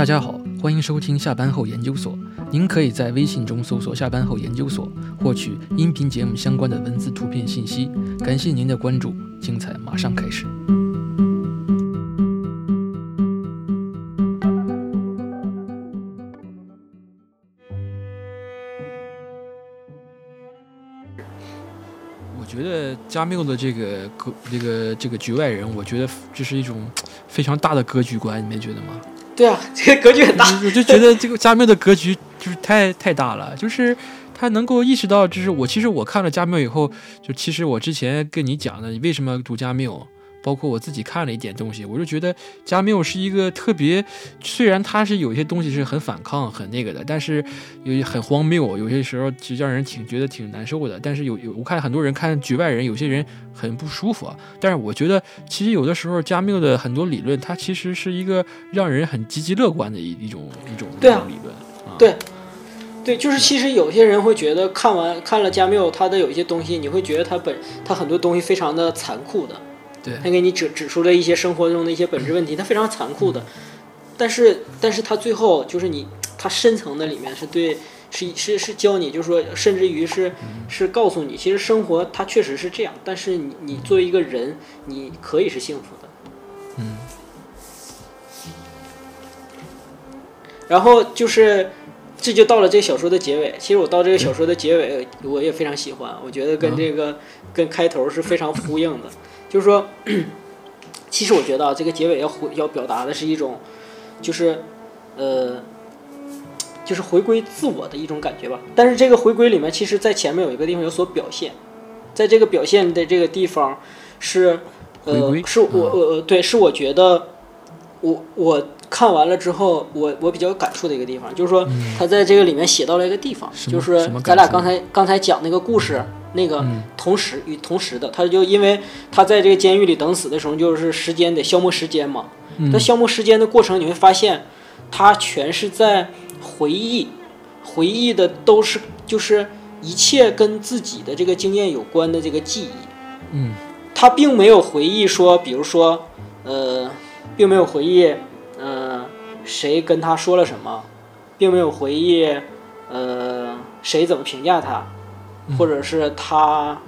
大家好，欢迎收听下班后研究所。您可以在微信中搜索“下班后研究所”，获取音频节目相关的文字、图片信息。感谢您的关注，精彩马上开始。我觉得加缪的这个格，这个这个局外人，我觉得这是一种非常大的格局观，你没觉得吗？对啊，这个格局很大。我就觉得这个加缪的格局就是太太大了，就是他能够意识到，就是我其实我看了加缪以后，就其实我之前跟你讲的，你为什么读加缪，包括我自己看了一点东西，我就觉得加缪是一个特别，虽然他是有些东西是很反抗、很那个的，但是有很荒谬，有些时候其实让人挺觉得挺难受的。但是有有我看很多人看局外人，有些人很不舒服啊。但是我觉得其实有的时候加缪的很多理论，它其实是一个让人很积极乐观的一一种一种一种理论。啊、对，对，就是其实有些人会觉得看完看了加缪他的有一些东西，你会觉得他本他很多东西非常的残酷的，对他给你指指出了一些生活中的一些本质问题，他非常残酷的，但是但是他最后就是你他深层的里面是对。是是是教你，就是说，甚至于是是告诉你，其实生活它确实是这样，但是你你作为一个人，你可以是幸福的。嗯然后就是，这就到了这个小说的结尾。其实我到这个小说的结尾，我也非常喜欢，我觉得跟这个、跟开头是非常呼应的。就是说，其实我觉得啊，这个结尾要回要表达的是一种，就是呃，就是回归自我的一种感觉吧。但是这个回归里面，其实在前面有一个地方有所表现，在这个表现的这个地方是呃，是我我呃对，是我觉得我我看完了之后，我我比较有感触的一个地方，就是说他在这个里面写到了一个地方，就是咱俩刚才刚才讲那个故事，那个嗯。同时与同时的，他就因为他在这个监狱里等死的时候，就是时间得消磨时间嘛，嗯。他消磨时间的过程，你会发现，他全是在回忆，回忆的都是就是一切跟自己的这个经验有关的这个记忆。嗯。他并没有回忆说，比如说，呃，并没有回忆，呃，谁跟他说了什么，并没有回忆，呃，谁怎么评价他，或者是他，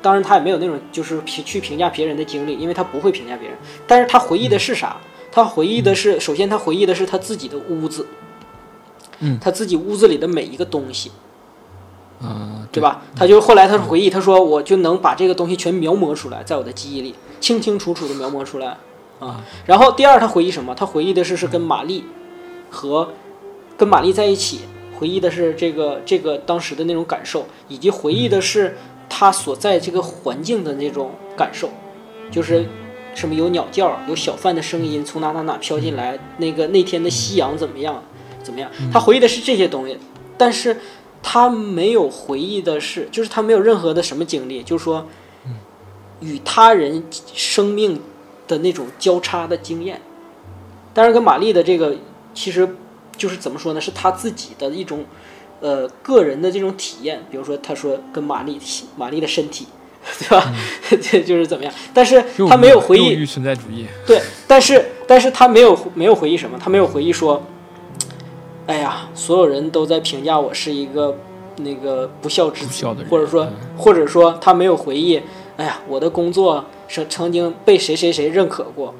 当然他也没有那种就是评去评价别人的经历，因为他不会评价别人。但是他回忆的是啥？他回忆的是，首先他回忆的是他自己的屋子，嗯他自己屋子里的每一个东西。啊，对吧？他就后来他回忆，他说我就能把这个东西全描摹出来，在我的记忆里清清楚楚的描摹出来啊。然后第二，他回忆什么？他回忆的是是跟玛丽和跟玛丽在一起，回忆的是这个这个当时的那种感受，以及回忆的是他所在这个环境的那种感受，就是什么有鸟叫，有小贩的声音从哪哪哪飘进来，那个那天的夕阳怎么样怎么样？他回忆的是这些东西，但是。他没有回忆的是，就是他没有任何的什么经历，就是说，与他人生命的那种交叉的经验。当然，跟玛丽的这个其实就是怎么说呢？是他自己的一种呃个人的这种体验。比如说，他说跟玛丽玛丽的身体，对吧？这就是怎么样？但是他没有回忆存在主义。对，但是但是他没有没有回忆什么？他没有回忆说，哎呀，所有人都在评价我是一个那个不孝之子或者说嗯或者说他没有回忆，哎呀，我的工作是曾经被谁谁谁认可过。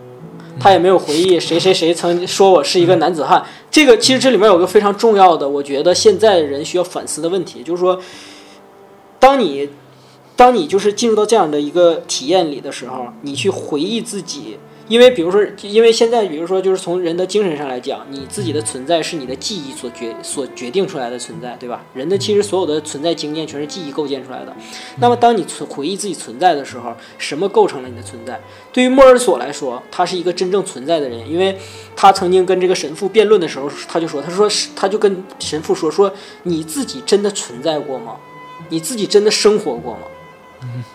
他也没有回忆谁谁谁曾说我是一个男子汉。这个其实这里面有个非常重要的，我觉得现在人需要反思的问题，就是说，当你当你就是进入到这样的一个体验里的时候，你去回忆自己，因为比如说，因为现在比如说就是从人的精神上来讲，你自己的存在是你的记忆所决所决定出来的存在，对吧？人的其实所有的存在经验全是记忆构建出来的。那么当你存回忆自己存在的时候，什么构成了你的存在？对于莫尔索来说，他是一个真正存在的人，因为他曾经跟这个神父辩论的时候，他就说，他说，他就跟神父说，说你自己真的存在过吗？你自己真的生活过吗？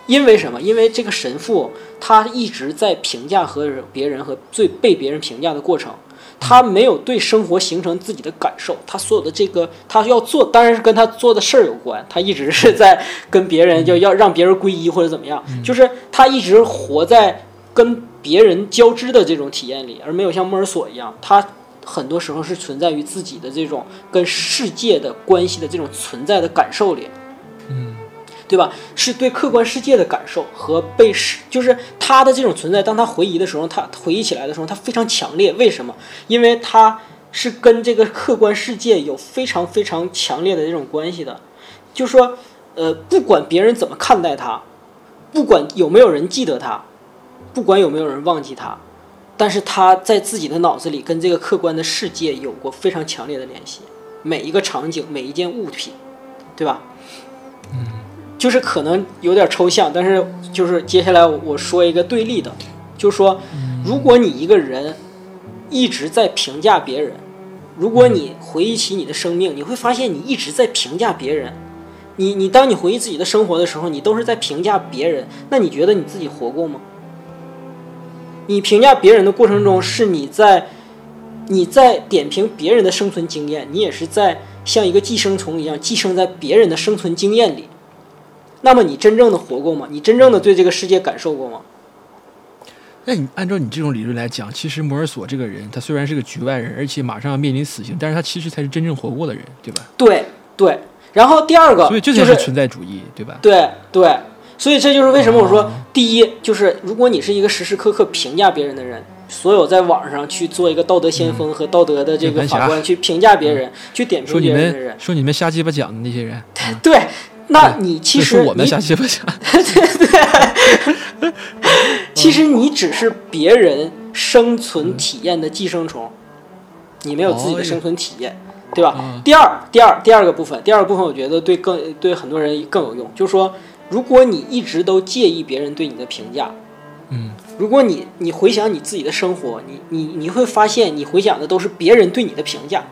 因为什么？因为这个神父他一直在评价和别人和最被别人评价的过程，他没有对生活形成自己的感受，他所有的这个他要做，当然是跟他做的事儿有关。他一直是在跟别人就要让别人皈依或者怎么样，就是他一直活在跟别人交织的这种体验里，而没有像莫尔索一样，他很多时候是存在于自己的这种跟世界的关系的这种存在的感受里。对吧？是对客观世界的感受和被世，就是他的这种存在。当他回忆的时候，他回忆起来的时候，他非常强烈。为什么？因为他是跟这个客观世界有非常非常强烈的这种关系的。就说，呃，不管别人怎么看待他，不管有没有人记得他，不管有没有人忘记他，但是他在自己的脑子里跟这个客观的世界有过非常强烈的联系。每一个场景，每一件物品，对吧？嗯就是可能有点抽象，但是就是接下来我说一个对立的，就是说，如果你一个人一直在评价别人，如果你回忆起你的生命，你会发现你一直在评价别人。你你当你回忆自己的生活的时候，你都是在评价别人，那你觉得你自己活过吗？你评价别人的过程中，是你在你在点评别人的生存经验，你也是在像一个寄生虫一样寄生在别人的生存经验里。那么你真正的活过吗？你真正的对这个世界感受过吗？那你按照你这种理论来讲，其实摩尔索这个人，他虽然是个局外人，而且马上要面临死刑，但是他其实才是真正活过的人，对吧？对对。然后第二个，所以这就是存在主义，对吧？对对。所以这就是为什么我说，第一就是如果你是一个时时刻刻评价别人的人，所有在网上去做一个道德先锋和道德的这个法官去评价别人、去点评别人的人们，说你们瞎鸡巴讲的那些人，对，那你其实我们你瞎鸡巴讲，其实你只是别人生存体验的寄生虫，你没有自己的生存体验，对吧？嗯第二，第二，第二个部分，第二个部分，我觉得对更对很多人更有用，就是说，如果你一直都介意别人对你的评价，嗯，如果你你回想你自己的生活，你你你会发现，你回想的都是别人对你的评价。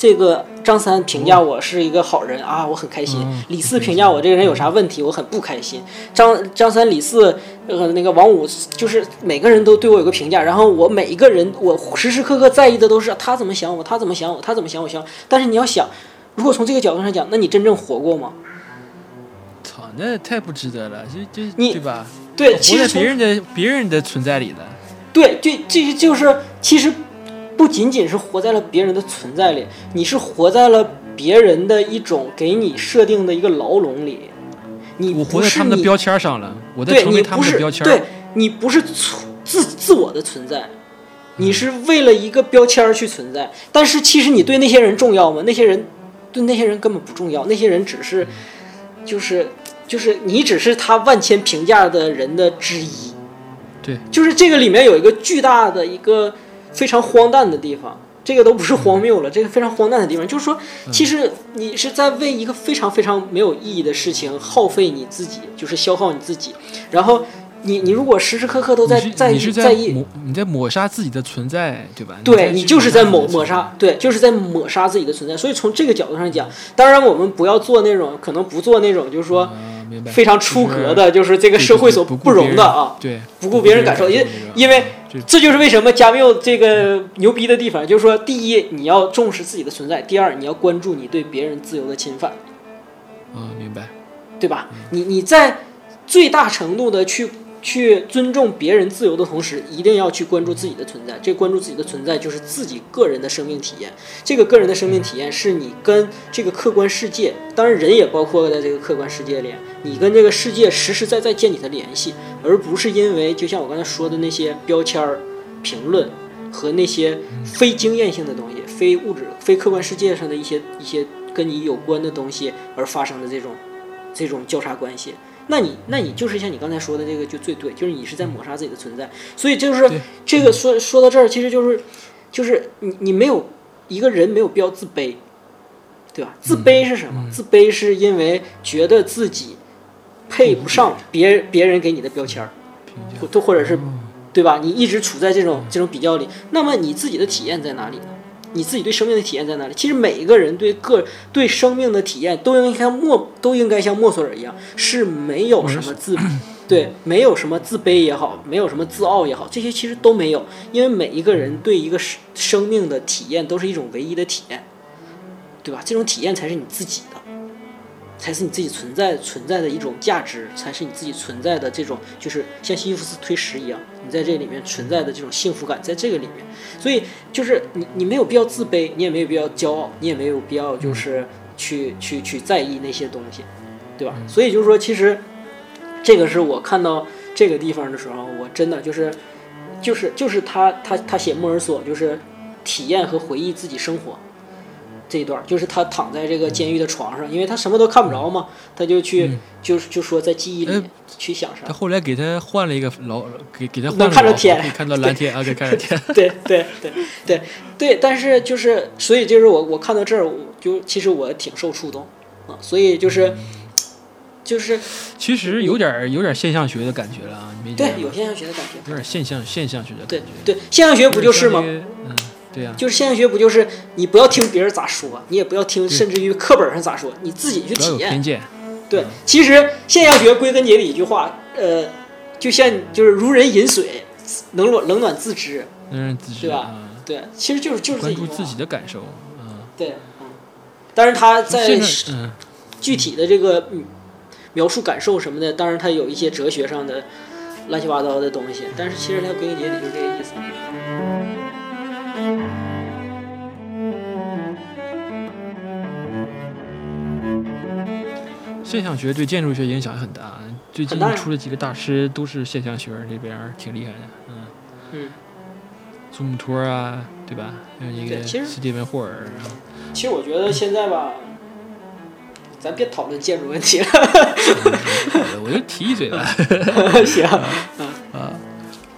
这个张三评价我是一个好人啊，我很开心。嗯李四评价我这个人有啥问题，我很不开心。张张三李四呃那个王五，就是每个人都对我有个评价，然后我每一个人我时时刻刻在意的都是他怎么想我，他怎么想我，他怎么想我想。但是你要想，如果从这个角度上讲，那你真正活过吗？操，那太不值得了，就就你对吧？对，其实别人的别人的存在里的，对，这这就是其实不仅仅是活在了别人的存在里，你是活在了别人的一种给你设定的一个牢笼里。你我活在他们的标签上了，我在对成为他你不是们的标签。对你不是自自自我的存在，你是为了一个标签去存在。但是其实你对那些人重要吗？那些人对那些人根本不重要，那些人只是就是就是你只是他万千评价的人的之一。对，就是这个里面有一个巨大的一个非常荒诞的地方，这个都不是荒谬了，这个非常荒诞的地方，就是说，其实你是在为一个非常非常没有意义的事情耗费你自己，就是消耗你自己，然后你你如果时时刻刻都在在意在意，你在抹杀自己的存在，对吧？对在你就是在抹抹杀，对，就是在抹杀自己的存在。所以从这个角度上讲，当然我们不要做那种，可能不做那种，就是说非常出格的，就是这个社会所不容的啊。对，不顾别人感受，因为因为这这就是为什么加缪这个牛逼的地方，就是说，第一，你要重视自己的存在；第二，你要关注你对别人自由的侵犯，啊，明白。对吧？你你在最大程度的去去尊重别人自由的同时，一定要去关注自己的存在。这关注自己的存在，就是自己个人的生命体验。这个个人的生命体验是你跟这个客观世界，当然人也包括在这个客观世界里，你跟这个世界实实在在建立的联系，而不是因为就像我刚才说的那些标签儿、评论和那些非经验性的东西、非物质、非客观世界上的一些一些跟你有关的东西而发生的这种这种交叉关系。那你，那你就是像你刚才说的这个就最对，就是你是在抹杀自己的存在。所以就是这个说说到这儿，其实就是就是你你没有一个人没有必要自卑，对吧？自卑是什么？自卑是因为觉得自己配不上别别人给你的标签儿，或或或者是对吧？你一直处在这种这种比较里，那么你自己的体验在哪里呢？你自己对生命的体验在哪里？其实每一个人对个对生命的体验都应该像莫都应该像莫索尔一样，是没有什么自对，没有什么自卑也好，没有什么自傲也好，这些其实都没有，因为每一个人对一个生生命的体验都是一种唯一的体验，对吧？这种体验才是你自己的。才是你自己存在存在的一种价值，才是你自己存在的这种，就是像西西弗斯推石一样，你在这里面存在的这种幸福感，在这个里面，所以就是你你没有必要自卑，你也没有必要骄傲，你也没有必要就是去去去在意那些东西，对吧？所以就是说，其实这个是我看到这个地方的时候，我真的就是就是就是他他他写莫尔索就是体验和回忆自己生活。这一段就是他躺在这个监狱的床上，因为他什么都看不着嘛，他就去就就说在记忆里去想啥。他后来给他换了一个老，给给他换能看着天，看到蓝天啊，可以看着天。对对对对对，但是就是所以就是我我看到这儿，我就其实我挺受触动啊，所以就是就是其实有点有点现象学的感觉了啊，没对有现象学的感觉，有点现象现象学的感觉。对对，现象学不就是吗？嗯。对呀，就是现象学不就是你不要听别人咋说，你也不要听，甚至于课本上咋说，你自己去体验。偏见。对，其实现象学归根结底一句话，呃，就像就是如人饮水，冷暖冷暖自知。冷暖自知，对吧？对，其实就是就是关注自己的感受。嗯，对，嗯。但是他在具体的这个描述感受什么的，当然他有一些哲学上的乱七八糟的东西，但是其实他归根结底就是这个意思。现象学对建筑学影响很大，最近出了几个大师都是现象学这边挺厉害的，嗯。嗯，祖母托啊，对吧？还有一个斯蒂文霍尔。其实我觉得现在吧，咱别讨论建筑问题了，我就提一嘴吧。行，啊，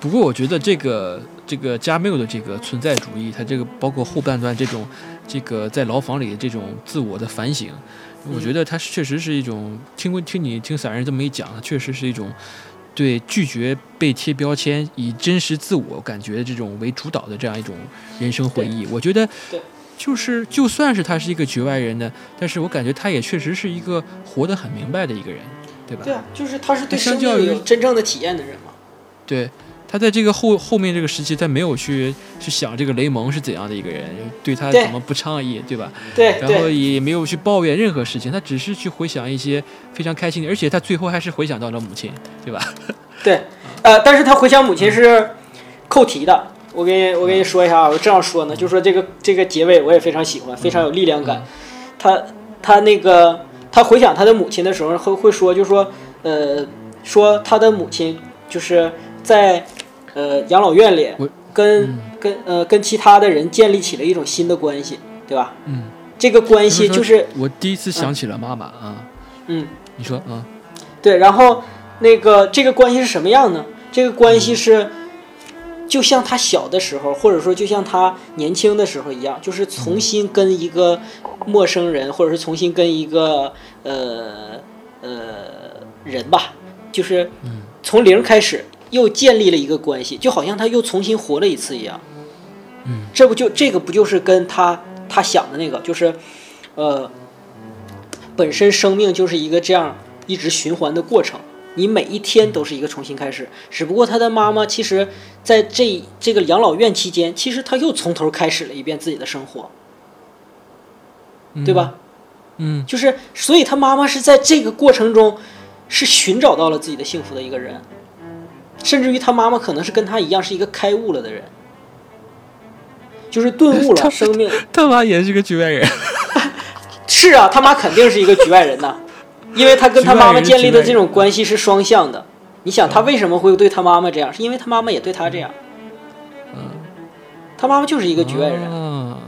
不过我觉得这个这个加缪的这个存在主义，他这个包括后半段这种这个在牢房里的这种自我的反省。我觉得他确实是一种听过听你听散人这么一讲，确实是一种对拒绝被贴标签、以真实自我感觉这种为主导的这样一种人生回忆。我觉得，就是就算是他是一个局外人呢，但是我感觉他也确实是一个活得很明白的一个人，对吧？对啊，就是他是对生命有真正的体验的人嘛。对。他在这个后后面这个时期，他没有去去想这个雷蒙是怎样的一个人，对他怎么不倡议，对吧？对。然后也没有去抱怨任何事情，他只是去回想一些非常开心的，而且他最后还是回想到了母亲，对吧？对。呃，但是他回想母亲是扣题的。我给你我给你说一下啊，我这样说呢，就说这个这个结尾我也非常喜欢，非常有力量感。他他那个他回想他的母亲的时候，会会说，就说呃，说他的母亲就是在。呃，养老院里跟跟呃跟其他的人建立起了一种新的关系，对吧？嗯，这个关系就是我第一次想起了妈妈啊。嗯，你说啊？对，然后那个这个关系是什么样呢？这个关系是就像他小的时候，或者说就像他年轻的时候一样，就是重新跟一个陌生人，或者是重新跟一个呃呃人吧，就是从零开始。又建立了一个关系，就好像他又重新活了一次一样。嗯，这不就这个不就是跟他他想的那个，就是，呃，本身生命就是一个这样一直循环的过程，你每一天都是一个重新开始。只不过他的妈妈其实在这这个养老院期间，其实他又从头开始了一遍自己的生活，对吧？嗯，就是所以他妈妈是在这个过程中是寻找到了自己的幸福的一个人。甚至于他妈妈可能是跟他一样是一个开悟了的人，就是顿悟了 生命。他妈也是个局外人。是啊，他妈肯定是一个局外人呐，因为他跟他妈妈建立的这种关系是双向的。你想他为什么会对他妈妈这样？是因为他妈妈也对他这样。嗯，他妈妈就是一个局外人。啊，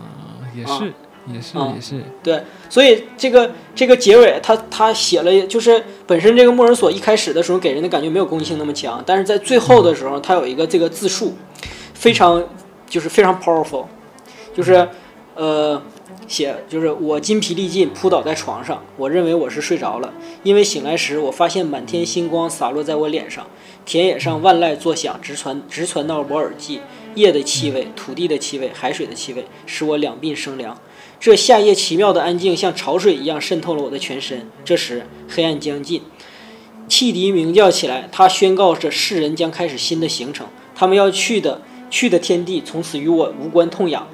也是。也是也是对，所以这个这个结尾，他他写了，就是本身这个莫尔索一开始的时候给人的感觉没有攻击性那么强，但是在最后的时候，他有一个这个自述，非常就是非常 powerful，就是呃写就是我筋疲力尽扑倒在床上，我认为我是睡着了，因为醒来时我发现满天星光洒落在我脸上，田野上万籁作响，直传直传到我耳际，夜的气味、土地的气味、海水的气味，使我两鬓生凉。这夏夜奇妙的安静，像潮水一样渗透了我的全身。这时，黑暗将近，汽笛鸣叫起来，它宣告着世人将开始新的行程。他们要去的，去的天地从此与我无关痛痒。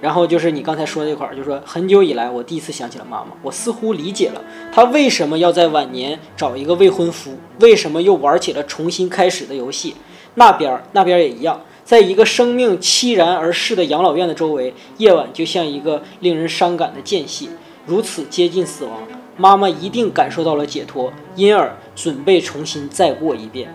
然后就是你刚才说那块儿，就是说很久以来，我第一次想起了妈妈，我似乎理解了她为什么要在晚年找一个未婚夫，为什么又玩起了重新开始的游戏。那边儿那边儿也一样，在一个生命凄然而逝的养老院的周围，夜晚就像一个令人伤感的间隙，如此接近死亡。妈妈一定感受到了解脱，因而准备重新再过一遍。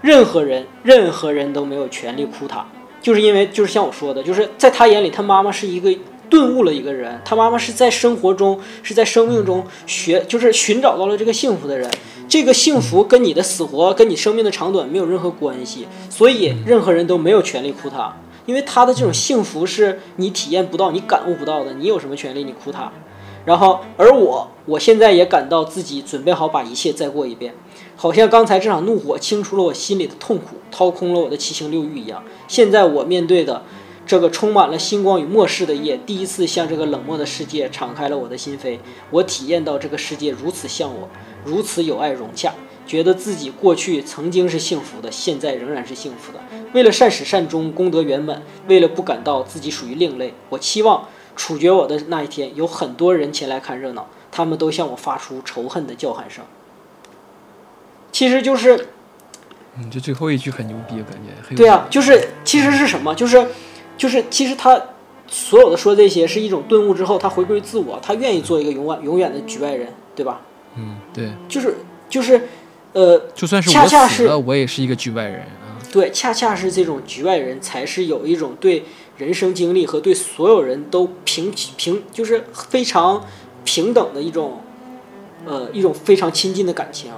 任何人，任何人都没有权利哭她，就是因为就是像我说的，就是在他眼里，他妈妈是一个顿悟了一个人，他妈妈是在生活中，是在生命中学，就是寻找到了这个幸福的人。这个幸福跟你的死活，跟你生命的长短没有任何关系，所以任何人都没有权利哭他，因为他的这种幸福是你体验不到、你感悟不到的，你有什么权利你哭他？然后，而我，我现在也感到自己准备好把一切再过一遍，好像刚才这场怒火清除了我心里的痛苦，掏空了我的七情六欲一样。现在我面对的这个充满了星光与末世的夜，第一次向这个冷漠的世界敞开了我的心扉。我体验到这个世界如此像我，如此有爱融洽，觉得自己过去曾经是幸福的，现在仍然是幸福的。为了善始善终，功德圆满，为了不感到自己属于另类，我期望。处决我的那一天，有很多人前来看热闹，他们都向我发出仇恨的叫喊声。其实就是，嗯，这最后一句很牛逼，感觉。对啊，就是其实是什么？就是，就是其实他所有的说这些是一种顿悟之后，他回归自我，他愿意做一个永远永远的局外人，对吧？嗯，对。就是就是，呃，就算是恰恰是我也是一个局外人啊。对，恰恰是这种局外人才是有一种对。人生经历和对所有人都平平，就是非常平等的一种，呃，一种非常亲近的感情。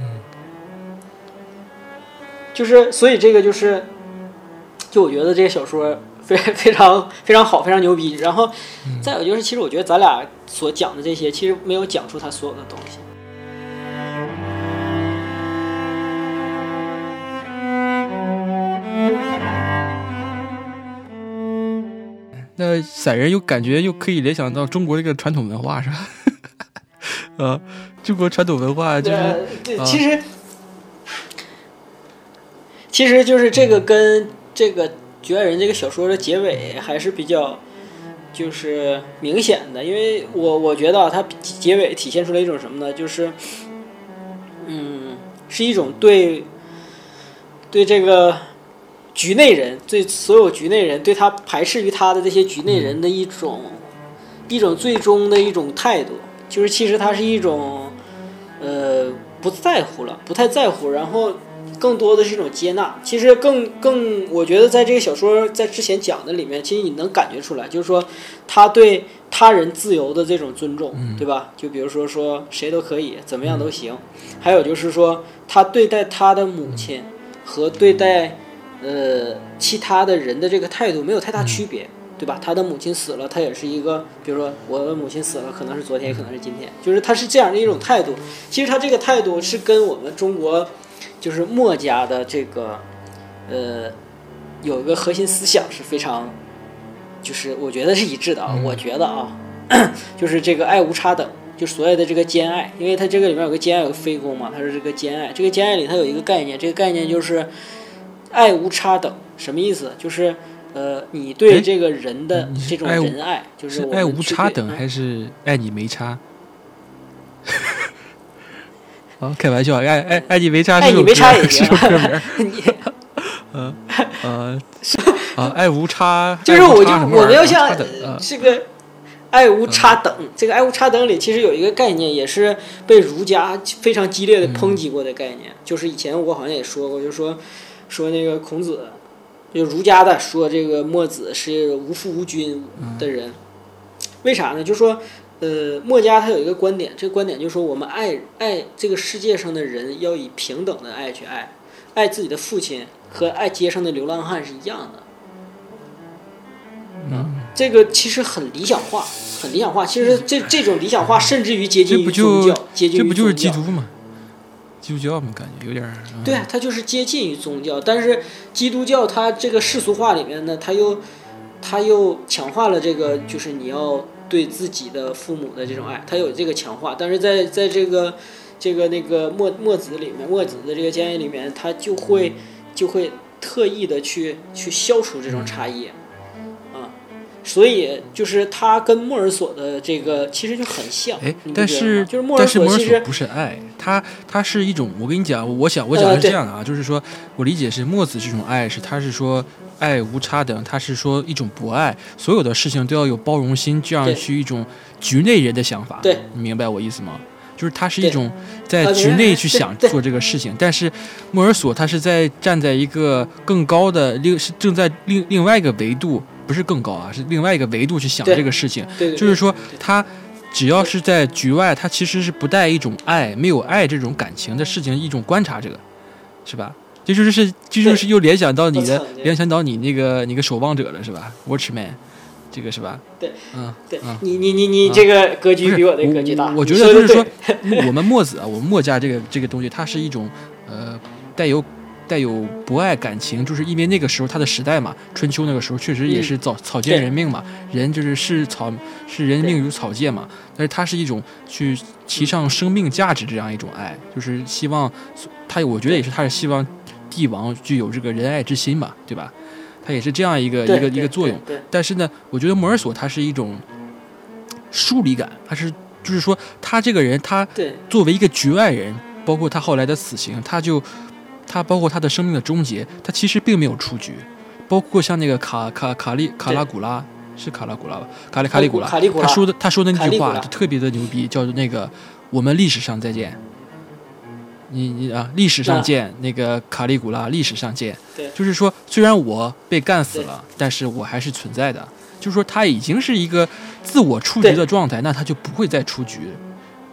嗯，就是所以这个就是，就我觉得这个小说非非常非常好，非常牛逼。然后再有就是，其实我觉得咱俩所讲的这些，其实没有讲出他所有的东西。那散人又感觉又可以联想到中国这个传统文化是吧？啊，中国传统文化就是，对，其实，其实就是这个跟这个《局外人》这个小说的结尾还是比较就是明显的，因为我我觉得它结尾体现出来一种什么呢？就是，嗯，是一种对对这个。局内人对所有局内人对他排斥于他的这些局内人的一种一种最终的一种态度，就是其实他是一种呃不在乎了，不太在乎，然后更多的是一种接纳。其实更更，我觉得在这个小说在之前讲的里面，其实你能感觉出来，就是说他对他人自由的这种尊重，对吧？就比如说说谁都可以，怎么样都行。还有就是说他对待他的母亲和对待。呃，其他的人的这个态度没有太大区别，对吧？他的母亲死了，他也是一个，比如说我的母亲死了，可能是昨天，也可能是今天，就是他是这样的一种态度。其实他这个态度是跟我们中国，就是墨家的这个，呃，有一个核心思想是非常，就是我觉得是一致的啊。我觉得啊，就是这个爱无差等，就所谓的这个兼爱，因为它这个里面有个兼爱，有个非攻嘛，它是这个兼爱。这个兼爱里它有一个概念，这个概念就是。爱无差等什么意思？就是呃，你对这个人的这种仁爱，就是爱无差等，还是爱你没差？啊，开玩笑，爱爱爱你没差，爱你没差也行。你，嗯呃啊，爱无差，就是我就我们要像这个爱无差等，这个爱无差等里其实有一个概念，也是被儒家非常激烈的抨击过的概念，就是以前我好像也说过，就是说。说那个孔子，就儒家的说这个墨子是无父无君的人，为啥呢？就说，呃，墨家他有一个观点，这个观点就是说，我们爱爱这个世界上的人要以平等的爱去爱，爱自己的父亲和爱街上的流浪汉是一样的。嗯，这个其实很理想化，很理想化。其实这这种理想化甚至于接近于宗教，接近于。这不就是基督吗？基督教嘛，感觉有点儿。对啊，它就是接近于宗教，但是基督教它这个世俗化里面呢，它又，它又强化了这个，就是你要对自己的父母的这种爱，他有这个强化。但是在在这个这个那个墨墨子里面，墨子的这个建议里面，他就会就会特意的去去消除这种差异，啊，所以就是他跟莫尔索的这个其实就很像。但是就是莫尔但是尔索索其实不是爱，它它是一种，我跟你讲，我想我讲的呃对是这样的啊，就是说我理解是墨子这种爱是，他是说爱无差等，他是说一种博爱，所有的事情都要有包容心，这样对去一种局内人的想法，对，你明白我意思吗？就是他是一种在呃局内去想做这个事情，但是莫尔索他是在站在一个更高的另是正在另另外一个维度，不是更高啊，是另外一个维度去想这个事情。就是说他只要是在局外，他其实是不带一种爱、没有爱这种感情的事情，一种观察者，是吧？这就是是，这就是又联想到你的，联想到你那个你个守望者了，是吧？Watchman，这个是吧？对，嗯，对嗯你你你你啊这个格局比我的格局大。我我觉得就是说，我们墨子啊，我们墨家这个这个东西，它是一种呃带有带有博爱感情，就是因为那个时候他的时代嘛，春秋那个时候确实也是草草菅嗯对人命嘛，人就是视草视人命如草芥嘛，但是它是一种去提倡生命价值这样一种爱，就是希望他我觉得也是他是希望帝王具有这个仁爱之心嘛，对吧？他也是这样一个一个一个作用。对，但是呢，我觉得摩尔索他是一种疏离感，他是就是说他这个人，他作为一个局外人，包括他后来的死刑，他就他包括他的生命的终结，他其实并没有出局。包括像那个卡卡卡利卡拉古拉是卡拉古拉吧？卡利卡利古拉，他说的他说的那句话就特别的牛逼，叫做那个我们历史上再见。你你啊，历史上啊见，那个卡利古拉，历史上见。对就是说，虽然我被干死了，但是我还是存在的。就是说，他已经是一个自我出局的状态，那他就不会再出局。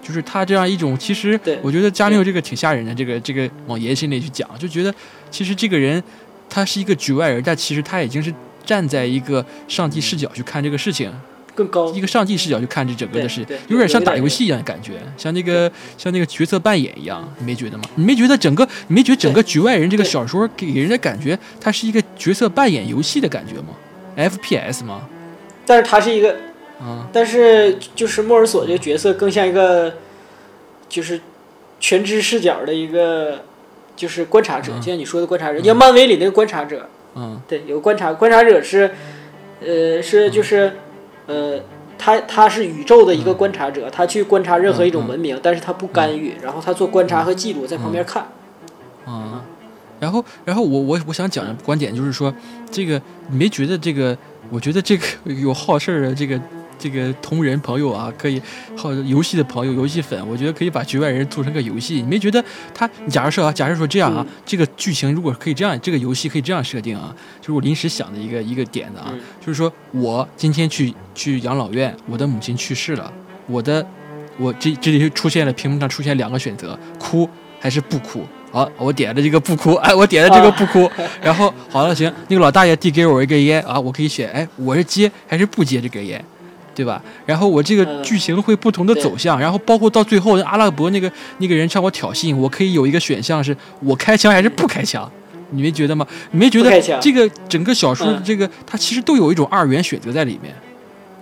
就是他这样一种，其实我觉得加缪这个挺吓人的。这个这个往爷心里去讲，就觉得其实这个人他是一个局外人，但其实他已经是站在一个上帝视角去看这个事情，更高。一个上帝视角去看这整个的事有点像打游戏一样的感觉，像那个像那个角色扮演一样，你没觉得吗？你没觉得整个你没觉得整个局外人这个小说给人的感觉，它是一个角色扮演游戏的感觉吗？FPS 吗？但是它是一个，啊，但是就是莫尔索这个角色更像一个，就是全知视角的一个，就是观察者，嗯。就像你说的观察者，像漫威里那个观察者，嗯。对，有个观察，观察者是，呃，是就是，呃，他他是宇宙的一个观察者，他去观察任何一种文明，但是他不干预，然后他做观察和记录，在旁边看。啊，然后然后我我我想讲的观点就是说，这个你没觉得这个？我觉得这个有好事儿的这个这个同人朋友啊，可以好游戏的朋友、游戏粉，我觉得可以把局外人做成个游戏。你没觉得他？假如说啊，假如说这样啊，嗯这个剧情如果可以这样，这个游戏可以这样设定啊，就是我临时想的一个一个点子啊，嗯就是说我今天去去养老院，我的母亲去世了，我的我这这里出现了屏幕上出现两个选择，哭还是不哭？好，我点了这个不哭，哎，我点了这个不哭，然后好了，行，那个老大爷递给我一根烟啊，我可以选，哎，我是接还是不接这根烟，对吧？然后我这个嗯剧情会不同的走向，然后包括到最后阿拉伯那个那个人向我挑衅，我可以有一个选项是我开枪还是不开枪，你没觉得吗？你没觉得这个整个小说这个它其实都有一种二元选择在里面，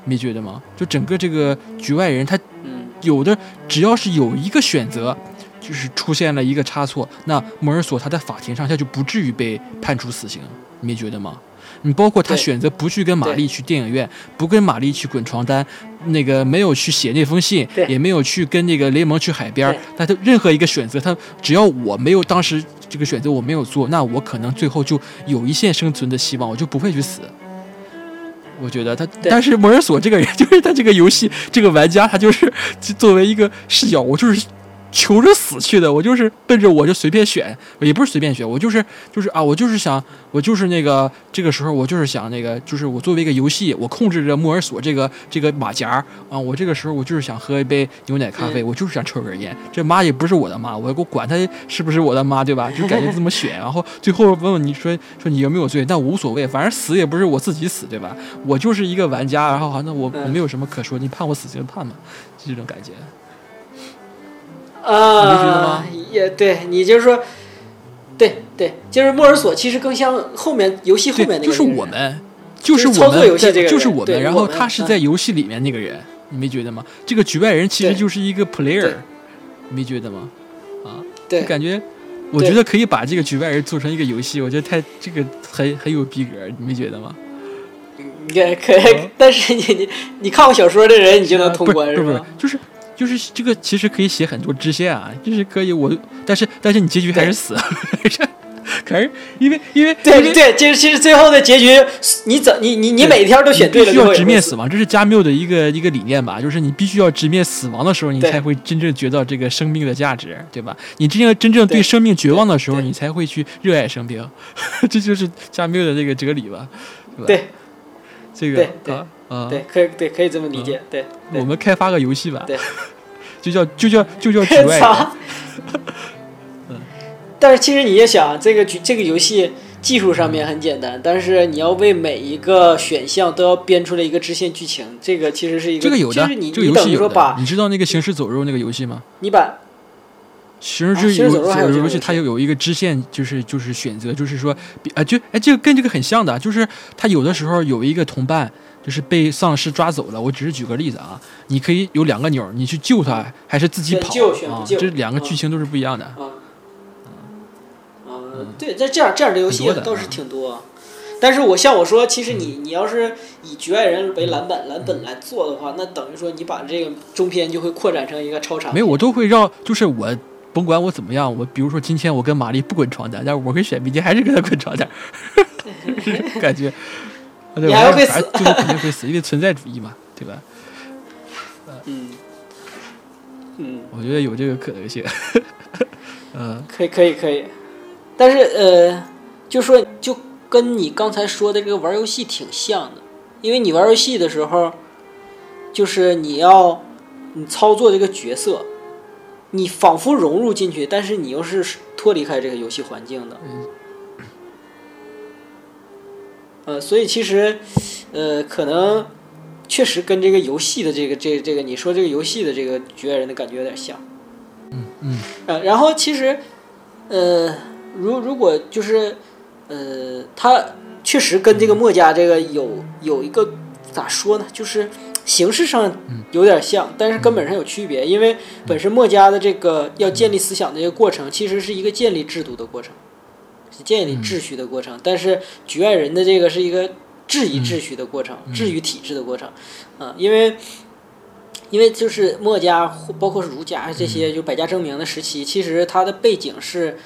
没觉得吗？就整个这个局外人他嗯，有的只要是有一个选择，就是出现了一个差错，那莫尔索他在法庭上他就不至于被判处死刑，你没觉得吗？你包括他选择不去跟玛丽去电影院，不跟玛丽去滚床单，那个没有去写那封信，也没有去跟那个雷蒙去海边但，他的任何一个选择，他只要我没有当时这个选择我没有做，那我可能最后就有一线生存的希望，我就不会去死。我觉得他，但是摩尔索这个人，就是他这个游戏这个玩家，他就是作为一个视角，我就是求着死去的，我就是奔着我就随便选，也不是随便选，我就是就是啊，我就是想，我就是那个这个时候我就是想那个，就是我作为一个游戏，我控制着莫尔索这个这个马甲啊，我这个时候我就是想喝一杯牛奶咖啡，我就是想抽根烟，这妈也不是我的妈，我我管她是不是我的妈，对吧？就感觉这么选，然后最后问问你说说你有没有罪，但无所谓，反正死也不是我自己死，对吧？我就是一个玩家，然后好，那我我没有什么可说，你判我死刑判吧，就这种感觉。你没觉得啊吗，也对你就是说，对对，就是莫尔索其实更像后面游戏后面那个，就是我们，就是我就是操作们游戏这个就是我们，然后他是嗯在游戏里面那个人，你没觉得吗？这个局外人其实就是一个 player，你没觉得吗？啊，对感觉，我觉得可以把这个局外人做成一个游戏，我觉得太这个很很有逼格，你没觉得吗？你看可以，但是你你你看过小说的人，你就能通关不是不是吧？就是就是这个其实可以写很多支线啊，就是可以我，但是但是你结局还是死，还 是可是因为因为对对，其实其实最后的结局，你怎你你你每天都选对了，你必须要直面死亡，这是加缪的一个一个理念吧，就是你必须要直面死亡的时候，你才会真正觉到这个生命的价值，对吧？你真正真正对对生命绝望的时候，你才会去热爱生命，这就是加缪的这个哲理吧？对吧？对。这个对对。啊啊，对，可以对可以这么理解，对对。我们开发个游戏吧。对，就叫就叫就叫局外人，操！但是其实你也想，这个局这个游戏技术上面很简单，但是你要为每一个选项都要编出来一个支线剧情，这个其实是一个这个有的就是你，这个游戏有你知道那个行尸走肉那个游戏吗？你把行尸走肉游戏，它有有一个支线，就是就是选择，就是说，比啊，就哎，这个跟这个很像的，就是它有的时候有一个同伴，就是被丧尸抓走了。我只是举个例子啊，你可以有两个钮，你去救他，还是自己跑这两个嗯剧情都是不一样的。啊，啊，对，这这样这样的游戏倒是挺多。但是我像我说，其实你你要是以局外人为蓝本蓝本来做的话，那等于说你把这个中篇就会扩展成一个超长。没有，我都会让，就是我甭管我怎么样，我比如说今天我跟玛丽不滚床单，但是我跟雪碧姐还是跟她滚床单，感觉。你吧还会死反正最后肯定会死，因为存在主义嘛，对吧？嗯嗯，我觉得有这个可能性。嗯，可以可以可以，但是呃，就说就跟你刚才说的这个玩游戏挺像的，因为你玩游戏的时候，就是你要你操作这个角色，你仿佛融入进去，但是你又是脱离开这个游戏环境的。呃，所以其实，呃，可能确实跟这个游戏的这个这个这个你说这个游戏的这个局外人的感觉有点像。嗯嗯。呃，然后其实，呃，如如果就是，呃，他确实跟这个墨家这个有有一个咋说呢，就是形式上有点像，但是根本上有区别，因为本身墨家的这个要建立思想的一个过程，其实是一个建立制度的过程，是建立秩序的过程，但是局外人的这个是一个质疑秩序的过程，质疑体制的过程，嗯、因为。因为就是墨家，或包括儒家这些，就百家争鸣的时期，其实它的背景是，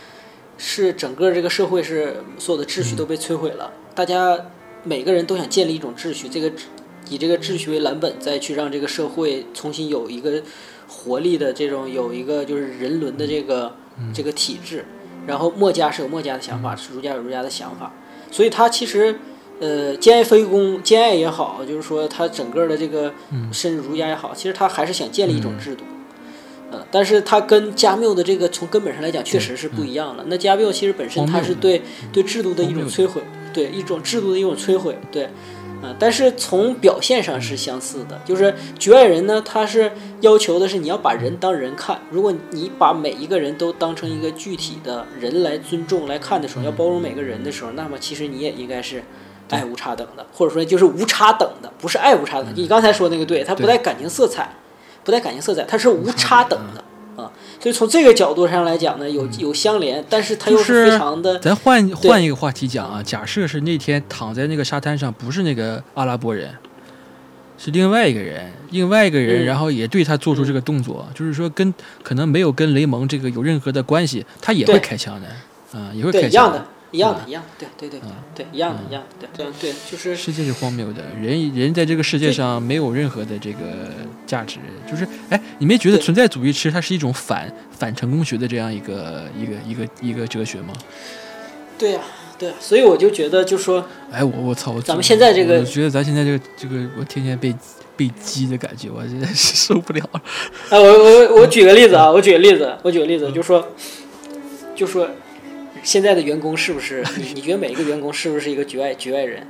是整个这个社会是所有的秩序都被摧毁了，大家每个人都想建立一种秩序，这个以这个秩序为蓝本，再去让这个社会重新有一个活力的这种有一个就是人伦的这个这个体制。然后墨家是有墨家的想法，是儒家有儒家的想法，所以他其实。呃，兼爱非攻，兼爱也好，就是说他整个的这个，甚至儒家也好，其实他还是想建立一种制度。呃，但是他跟加缪的这个从根本上来讲，确实是不一样的。那加缪其实本身荒谬的它是对对制度的一种摧毁，对一种制度的一种摧毁，对，嗯、但是从表现上是相似的。就是局外人呢，他是要求的是你要把人当人看，如果你把每一个人都当成一个具体的人来尊重来看的时候，要包容每个人的时候，那么其实你也应该是。爱无差等的，或者说就是无差等的，不是爱无差等。你刚才说那个对，它不带感情色彩，不带感情色彩，它是无差等的啊。所以从这个角度上来讲呢，有有相连，但是它又就是非常的咱换换一个话题讲啊，假设是那天躺在那个沙滩上，不是那个阿拉伯人，是另外一个人，另外一个人，嗯。然后也对他做出这个动作，就是说跟可能没有跟雷蒙这个有任何的关系，他也会开枪的，啊、也会开枪的，一样的嗯，一样的，对对对对对，一样的，一样的，对对，就是世界是荒谬的，人人在这个世界上没有任何的这个价值，就是哎，你没觉得存在主义其实它是一种反反成功学的这样一个一个一个一个哲学吗？对呀对呀，所以我就觉得就说哎，我我操！我咱们现在这个我觉得咱现在这个这个，我天天被被激的感觉，我真的是受不了了。哎，我我我举个例子啊，我举个例子，我举个例子，就说就说现在的员工是不是 你你觉得每一个员工是不是一个局外局外人？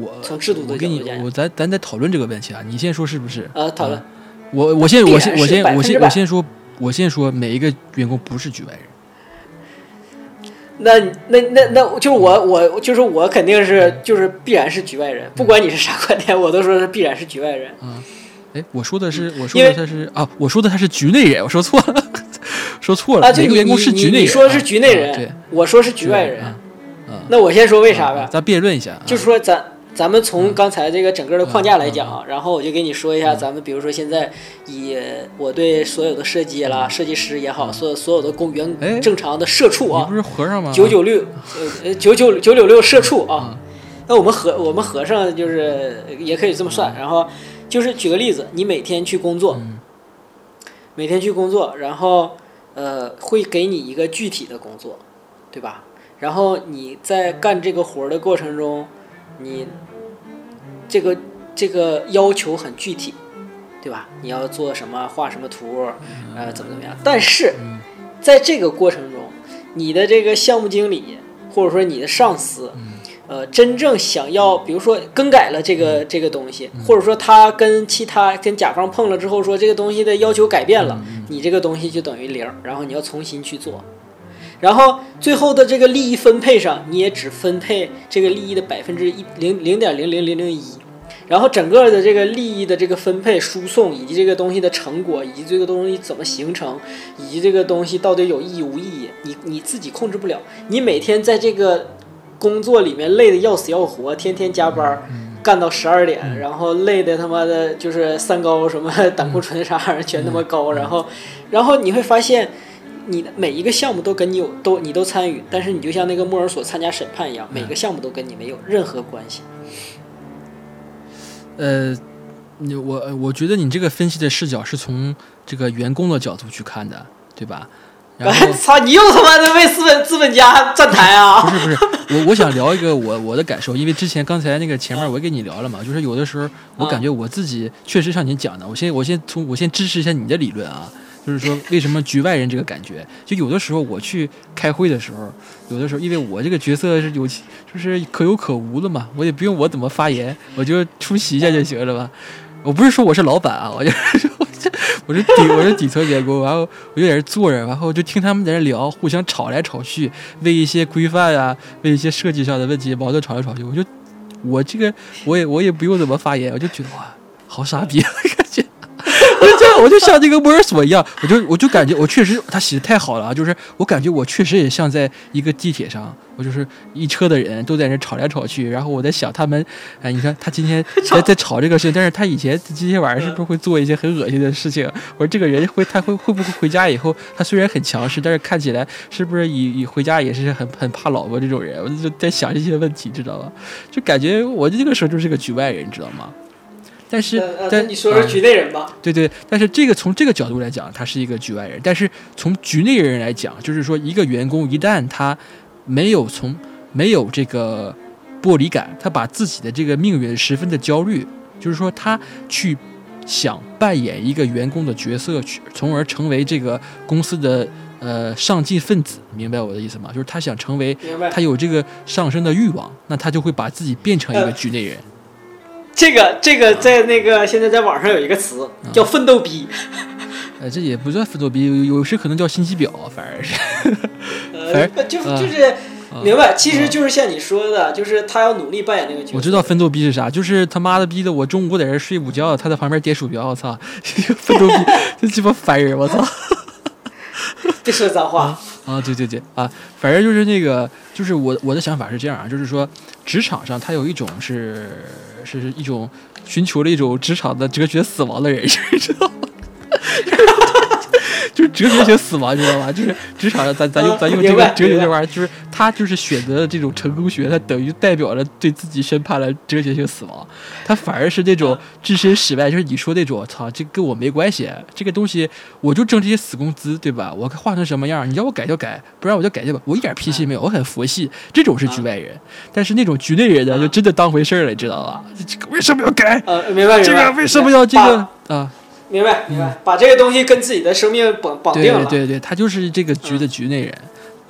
我从制度的我跟你角度讲，我咱咱在讨论这个问题啊，你先说是不是？啊，讨论我我先我先我先我先我先说我先说每一个员工不是局外人。那那那那就是我我就是我肯定是就是必然是局外人，不管你是啥观点，我都说是必然是局外人。哎，我说的是我说的他是啊，我说的他是局内人，我说错了，说错了。个员工是局内人，你说是啊局内人，啊对，我说是局外人。那我先说为啥呗，咱辩论一下啊。就是说咱咱们从刚才这个整个的框架来讲啊，然后我就给你说一下，咱们比如说现在以我对所有的设计啦、设计师也好，所有所有的公哎员正常的社畜啊不，是和尚吗？九九六 呃呃九九九九六社畜啊，那我们和我们和尚就是也可以这么算，然后就是举个例子，你每天去工作，每天去工作，然后呃会给你一个具体的工作，对吧？然后你在干这个活儿的过程中，你这个这个要求很具体，对吧？你要做什么，画什么图，呃，怎么怎么样？但是在这个过程中，你的这个项目经理或者说你的上司，呃，真正想要，比如说更改了这个这个东西，或者说他跟其他跟甲方碰了之后说这个东西的要求改变了，你这个东西就等于零，然后你要重新去做。然后最后的这个利益分配上，你也只分配这个利益的百分之一零零点零零零零一，然后整个的这个利益的这个分配、输送，以及这个东西的成果，以及这个东西怎么形成，以及这个东西到底有意义无意义，你你自己控制不了。你每天在这个工作里面累得要死要活，天天加班儿。干到十二点，然后累的他妈的，就是三高什么胆固醇啥玩意儿全他妈高，然后，然后你会发现，你的每一个项目都跟你有都你都参与，但是你就像那个莫尔索参加审判一样，每个项目都跟你没有任何关系。呃，你我我觉得你这个分析的视角是从这个员工的角度去看的，对吧？然后 操，你又他妈的为资本资本家站台啊！不是不是，我我想聊一个我我的感受，因为之前刚才那个前面我也跟你聊了嘛，就是有的时候我感觉我自己确实像你讲的，我先我先从我先支持一下你的理论啊，就是说为什么局外人这个感觉，就有的时候我去开会的时候，有的时候因为我这个角色是有就是可有可无的嘛，我也不用我怎么发言，我就出席一下就行了吧。我不是说我是老板啊，我就是我这我是底 我是底层员工，然后我就在这坐着，然后就听他们在这聊，互相吵来吵去，为一些规范呀、为一些设计上的问题矛盾吵来吵去。我就我这个我也我也不用怎么发言，我就觉得哇，好傻逼，就这样，我就像那个莫尔索一样，我就我就感觉我确实他写的太好了啊！就是我感觉我确实也像在一个地铁上，我就是一车的人都在那吵来吵去，然后我在想他们，哎，你看他今天在在吵这个事，但是他以前今天晚上是不是会做一些很恶心的事情？我说这个人会他会会不会回家以后，他虽然很强势，但是看起来是不是以以回家也是很很怕老婆这种人？我就在想这些问题，知道吧？就感觉我这个时候就是个局外人，知道吗？但是但你说说局内人吧。对对，但是这个从这个角度来讲，他是一个局外人；但是从局内人来讲，就是说一个员工一旦他没有从没有这个剥离感，他把自己的这个命运十分的焦虑，就是说他去想扮演一个员工的角色，去从而成为这个公司的呃上进分子，明白我的意思吗？就是他想成为他有这个上升的欲望，那他就会把自己变成一个呃局内人。这个这个在那个现在在网上有一个词叫奋斗逼，呃，这也不算奋斗逼，有有时可能叫心机婊，反而是。呃反，就嗯就是明白，其实就是像你说的，就是他要努力扮演那个角色。我知道奋斗逼是啥，就是他妈的逼的我中午在这睡午觉，他在旁边点鼠标，我操，奋斗逼，这鸡巴烦人，我操！别说脏话，啊，对对对啊，反正就是那个，就是我我的想法是这样啊，就是说职场上他有一种是是一种寻求了一种职场的哲学死亡的人你，知道吗？就是哲学性死亡，知道吗？就是职场上咱咱用咱用这个哲学这玩意儿，就是他就是选择了这种成功学，他等于代表了对自己宣判了哲学性死亡。他反而是那种置身事外，就是你说那种，操，这跟我没关系，这个东西我就挣这些死工资，对吧？我画成什么样，你要我改就改，不然我就改去吧，我一点脾气没有，我很佛系，这种是局外人。但是那种局内人呢，就真的当回事儿了，你知道吧？这个为什么要改？呃，明白明白。这个为什么要这个啊？明白明白，把这个东西跟自己的生命绑绑定了。对对，他就是这个局的局内人。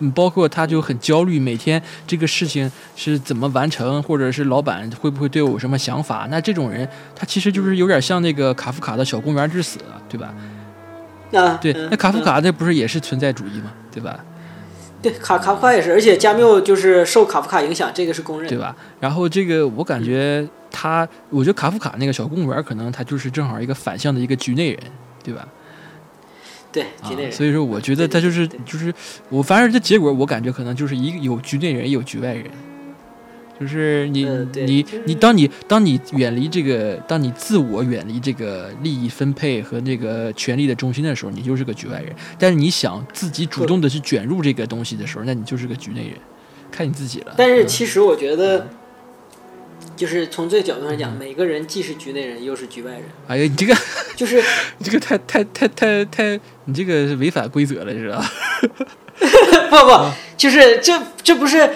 嗯，包括他就很焦虑，每天这个事情是怎么完成，或者是老板会不会对我有什么想法？那这种人，他其实就是有点像那个卡夫卡的小公园之死，对吧？啊，对，嗯那卡夫嗯卡那不是也是存在主义吗，对吧？对卡卡夫卡也是，而且加缪就是受卡夫卡影响，这个是公认的。对吧？然后这个我感觉他，我觉得卡夫卡那个小公务员可能他就是正好一个反向的一个局内人，对吧？对，啊局内人。所以说，我觉得他就是对就是我，反正这结果我感觉可能就是一个有局内人，也有局外人，就是你、你你，当你当你远离这个，当你自我远离这个利益分配和这个权力的中心的时候，你就是个局外人。但是你想自己主动的去卷入这个东西的时候，那你就是个局内人，看你自己了。但是嗯其实我觉得，就是从这个角度上讲，每个人既是局内人，又是局外人，哎呀，你这个就是 你这个太太太太太，你这个是违反规则了，是吧？不不，就是这这不是。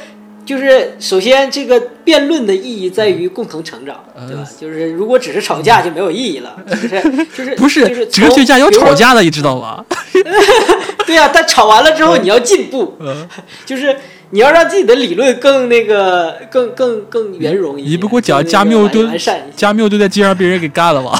就是首先，这个辩论的意义在于共同成长，对吧？就是如果只是吵架就没有意义了，就是就是不是，就是哲学家要吵架的，你知道吧？对呀、但吵完了之后你要进步，嗯就是你要让自己的理论更那个更更更圆融一点。你不给我讲加缪都完善一些。加缪都在街上被人给干了吧？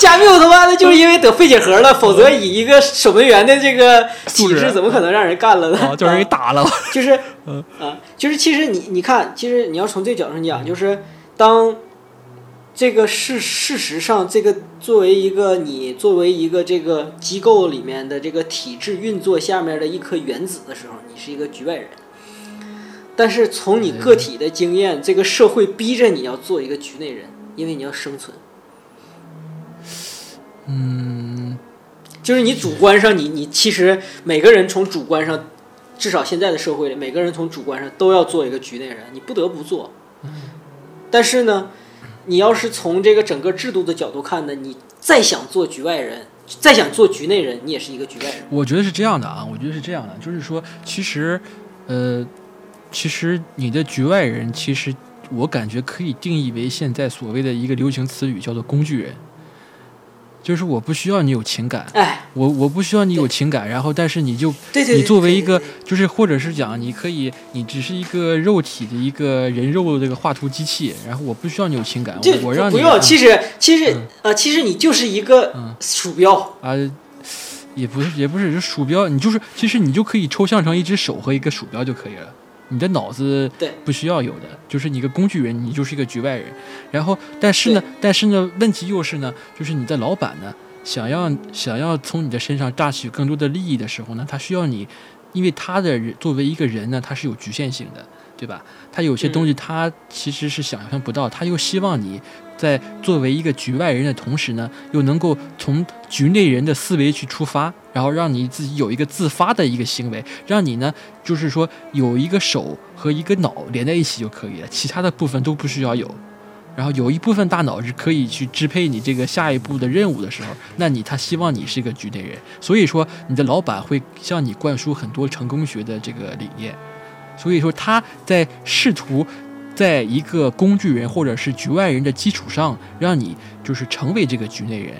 加缪他妈的就是因为得肺结核了，否则以一个守门员的这个体质，怎么可能让人干了呢？啊，叫人给打了。就是 嗯啊，就是其实你你看，其实你要从这个角度上讲，就是当这个事事实上，这个作为一个你作为一个这个机构里面的这个体制运作下面的一颗原子的时候，你是一个局外人。但是从你个体的经验，这个社会逼着你要做一个局内人，因为你要生存。嗯，就是你主观上你，你其实每个人从主观上，至少现在的社会里，每个人从主观上都要做一个局内人，你不得不做。但是呢，你要是从这个整个制度的角度看呢，你再想做局外人，再想做局内人，你也是一个局外人。我觉得是这样的啊，我觉得是这样的，就是说，其实，呃，其实你的局外人，其实我感觉可以定义为现在所谓的一个流行词语，叫做工具人。就是我不需要你有情感，哎，我我不需要你有情感，然后但是你就对对对，你作为一个就是或者是讲，你可以，你只是一个肉体的一个人肉的这个画图机器，然后我不需要你有情感，我我让你不用，其实其实嗯。呃，其实你就是一个嗯。鼠标，啊，也不是也不是，就鼠标，你就是其实你就可以抽象成一只手和一个鼠标就可以了。你的脑子对不需要有的，就是你一个工具人，你就是一个局外人。然后，但是呢，但是呢，问题又是呢，就是你的老板呢，想要想要从你的身上榨取更多的利益的时候呢，他需要你，因为他的人作为一个人呢，他是有局限性的，对吧？他有些东西他其实是想象不到，他又希望你在作为一个局外人的同时呢，又能够从局内人的思维去出发，然后让你自己有一个自发的一个行为，让你呢，就是说有一个手和一个脑连在一起就可以了，其他的部分都不需要有。然后有一部分大脑是可以去支配你这个下一步的任务的时候，那你他希望你是一个局内人，所以说你的老板会向你灌输很多成功学的这个理念，所以说他在试图在一个工具人或者是局外人的基础上，让你就是成为这个局内人。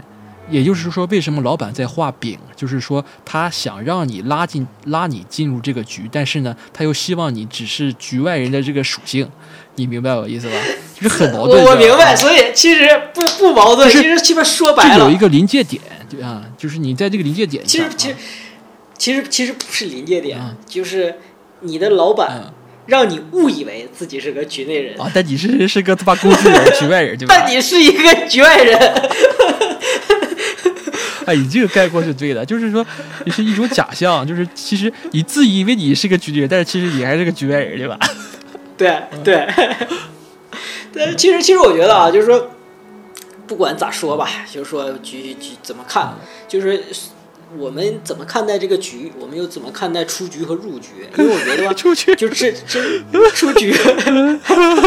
也就是说，为什么老板在画饼？就是说，他想让你拉进拉你进入这个局，但是呢，他又希望你只是局外人的这个属性。你明白我意思吧？就是很矛盾。我我明白，所以其实不不矛盾，就是其实基本说白了就有一，个临界点，对啊，就是你在这个临界点其实其实其实其实不是临界点，嗯就是你的老板嗯让你误以为自己是个局内人，啊，但你是 是个他妈工具人、局外人，对吧？但你是一个局外人。哎，你这个概括是对的，就是说，也是一种假象，就是其实你自以为你是个局内人，但是其实你还是个局外人，对吧？对 嗯对，但其实其实我觉得啊，就是说，不管咋说吧，就是说局局怎么看，就是我们怎么看待这个局，我们又怎么看待出局和入局？因为我觉得吧，出局就是这出局，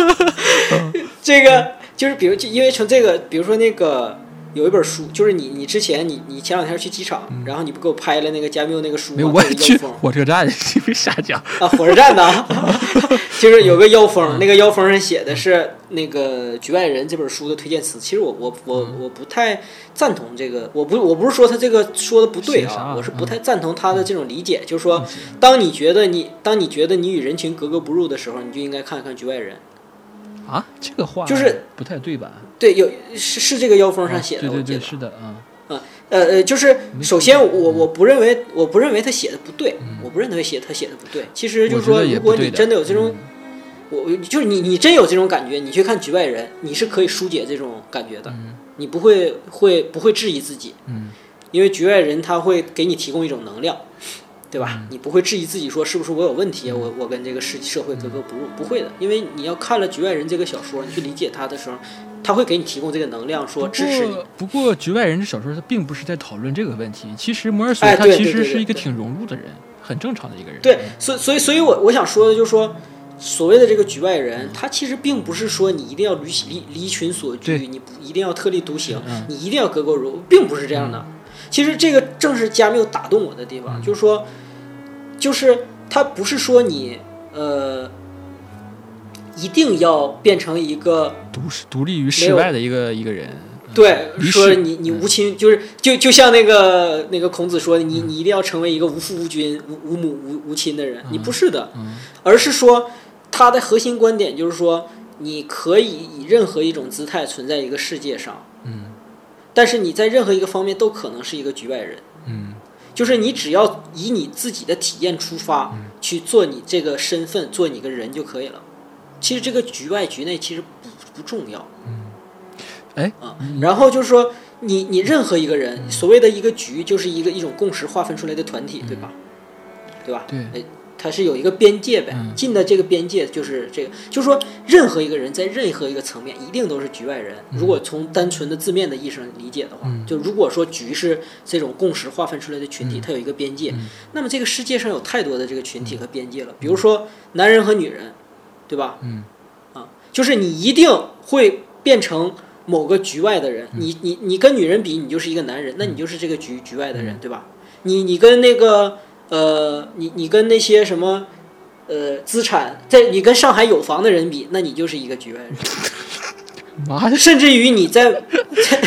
这个就是比如就因为从这个，比如说那个有一本书，就是你你之前你你前两天去机场，然后你不给我拍了那个加缪那个书吗？嗯没有，我也去火车站，你别瞎讲。啊，火车站的啊，就是有个腰封，那个腰封上写的是那个《局外人》这本书的推荐词。其实我我我我不太赞同这个，我不我不是说他这个说的不对啊，我是不嗯太赞同他的这种理解，就是说，当你觉得你当你觉得你与人群格格不入的时候，你就应该看看《局外人》。啊，这个话就是不太对吧？对，有是是这个腰封上写的，对对对，我记得。是的啊。呃呃，就是首先我嗯我不认为我不认为他写的不对，我不认为写他写的不对。其实就是说，如果你真的有这种嗯我就是你，你真有这种感觉，你去看《局外人》，你是可以疏解这种感觉的，嗯你不会会不会质疑自己，嗯因为《局外人》他会给你提供一种能量，对吧？你不会质疑自己说是不是我有问题，我我跟这个世社会格格不入，不会的，因为你要看了《局外人》这个小说，你去理解他的时候，他会给你提供这个能量，说支持你。不过，《局外人》这小说他并不是在讨论这个问题。其实摩尔索他其实是一个挺融入的人，很正常的一个人。对，所所以所以，我我想说的就是说，所谓的这个局外人，他其实并不是说你一定要离离离群所居，你不一定要特立独行，你一定要格格不入，并不是这样的。其实这个正是加缪打动我的地方，就是说。就是他不是说你呃一定要变成一个独独立于世外的一个一个人，对，说你你无亲，就是就就像那个那个孔子说的，你你一定要成为一个无父无君无无母无无亲的人，你不是的，而是说他的核心观点就是说，你可以以任何一种姿态存在一个世界上，嗯，但是你在任何一个方面都可能是一个局外人，嗯。就是你只要以你自己的体验出发去做你这个身份，做你个人就可以了。其实这个局外局内其实不不重要。嗯，哎啊，然后就是说，你你任何一个人，所谓的一个局，就是一个一种共识划分出来的团体，对吧？对吧？对。它是有一个边界呗，进的这个边界就是这个，就是说，任何一个人在任何一个层面一定都是局外人。如果从单纯的字面的意义上理解的话，就如果说局是这种共识划分出来的群体，它有一个边界，那么这个世界上有太多的这个群体和边界了。比如说男人和女人，对吧？嗯，啊，就是你一定会变成某个局外的人。你你你跟女人比，你就是一个男人，那你就是这个局局外的人，对吧？你你跟那个。呃，你你跟那些什么，呃，资产在你跟上海有房的人比，那你就是一个局外人。妈的！甚至于你在，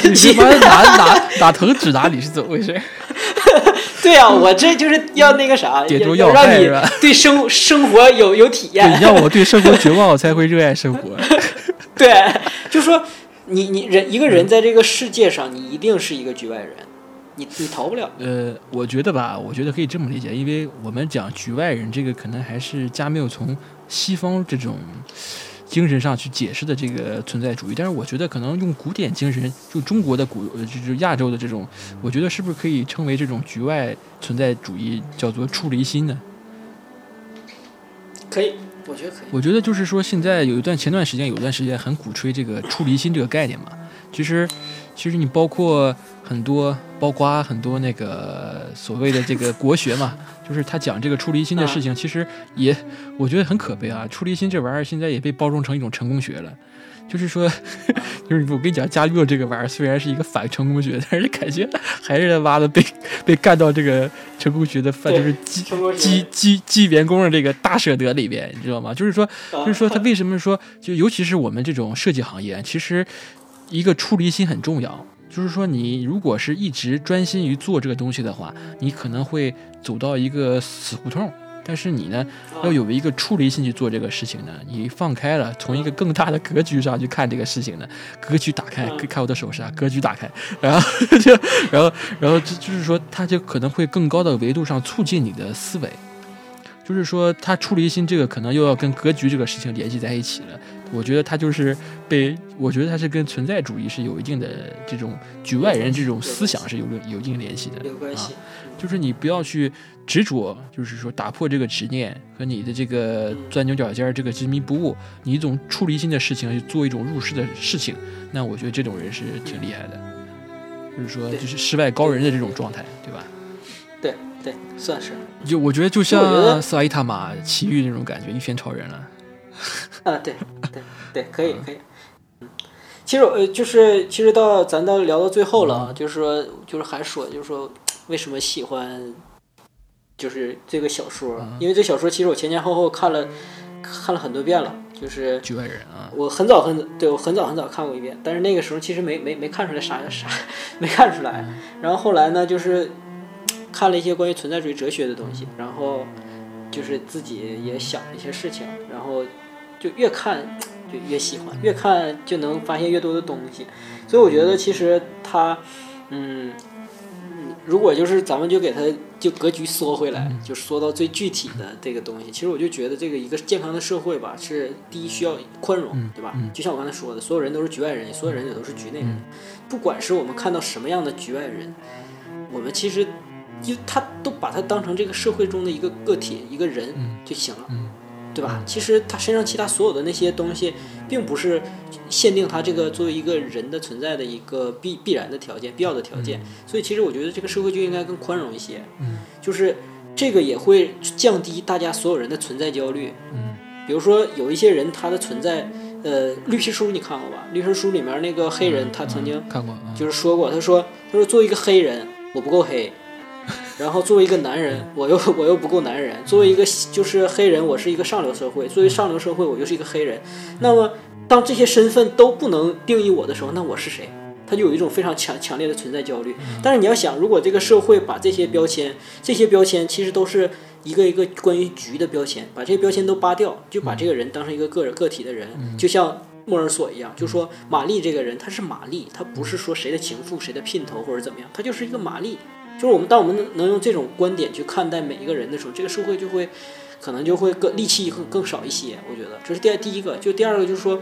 你妈哪哪哪疼指哪里是怎么回事？对呀，我这就是要那个啥，要让你对生生活有有体验。你让我对生活绝望，我才会热爱生活。对，就说你你人一个人在这个世界上，你一定是一个局外人。你你逃不了。呃，我觉得吧，我觉得可以这么理解，因为我们讲局外人，这个可能还是加缪从西方这种精神上去解释的这个存在主义。但是我觉得可能用古典精神，就中国的古，就是亚洲的这种，我觉得是不是可以称为这种局外存在主义，叫做处离心呢？可以，我觉得可以。我觉得就是说，现在有一段前段时间，有一段时间很鼓吹这个出离心这个概念嘛。其实，其实你包括。很多，包括很多那个所谓的这个国学嘛，就是他讲这个出离心的事情，其实也我觉得很可悲啊。出离心这玩意儿现在也被包装成一种成功学了，就是说，就是我跟你讲，加缪这个玩意儿虽然是一个反成功学，但是感觉 还是他妈的被被干到这个成功学的犯，就是鸡鸡鸡鸡员工的这个大舍得里边，你知道吗？就是说，就是说他为什么说，就尤其是我们这种设计行业，其实一个出离心很重要。就是说，你如果是一直专心于做这个东西的话，你可能会走到一个死胡同。但是你呢，要有一个出离心去做这个事情呢，你放开了，从一个更大的格局上去看这个事情呢，格局打开，看我的手势啊，格局打开，然后就，然后，然后就就是说，它就可能会更高的维度上促进你的思维。就是说，他出离心这个可能又要跟格局这个事情联系在一起了。我觉得他就是被，我觉得他是跟存在主义是有一定的这种局外人这种思想是有有一定联系的。有关系，就是你不要去执着，就是说打破这个执念和你的这个钻牛角尖儿这个执迷不悟，你一种出离心的事情去做一种入世的事情，那我觉得这种人是挺厉害的。就是说，就是世外高人的这种状态，对吧？对对，算是。就我觉得就像萨伊塔玛奇遇那种感觉，一拳超人了。啊，对对对，可以可以。嗯，其实呃，就是其实到咱到聊到最后了，就是说就是还说就是说为什么喜欢，就是这个小说，因为这小说其实我前前后后看了看了很多遍了，就是局外人啊。我很早很早，对我很早很早看过一遍，但是那个时候其实没没没看出来啥啥，没看出来。然后后来呢，就是看了一些关于存在主义哲学的东西，然后就是自己也想了一些事情，然后。就越看就越喜欢，越看就能发现越多的东西，所以我觉得其实他，嗯，如果就是咱们就给他就格局缩回来，就缩到最具体的这个东西，其实我就觉得这个一个健康的社会吧，是第一需要宽容，对吧？就像我刚才说的，所有人都是局外人，所有人也都是局内人，不管是我们看到什么样的局外人，我们其实就他都把他当成这个社会中的一个个体一个人嗯。就行了。嗯对吧？其实他身上其他所有的那些东西，并不是限定他这个作为一个人的存在的一个必必然的条件、必要的条件。所以其实我觉得这个社会就应该更宽容一些，嗯就是这个也会降低大家所有人的存在焦虑。嗯比如说有一些人他的存在，呃，绿皮书你看过吧？绿皮书里面那个黑人，他曾经看过啊，就是说过，他说他说作为一个黑人，我不够黑，然后作为一个男人，我又我又不够男人，作为一个就是黑人，我是一个上流社会，作为上流社会，我又是一个黑人。那么当这些身份都不能定义我的时候，那我是谁？他就有一种非常强强烈的存在焦虑。但是你要想，如果这个社会把这些标签，这些标签其实都是一个一个关于局的标签，把这些标签都扒掉，就把这个人当成一个个人个体的人，就像莫尔索一样，就说玛丽这个人，她是玛丽，她不是说谁的情妇、谁的姘头或者怎么样，她就是一个玛丽。就是我们当我们能能用这种观点去看待每一个人的时候，这个社会就会可能就会更戾气更更少一些。我觉得这是第第一个，就第二个就是说，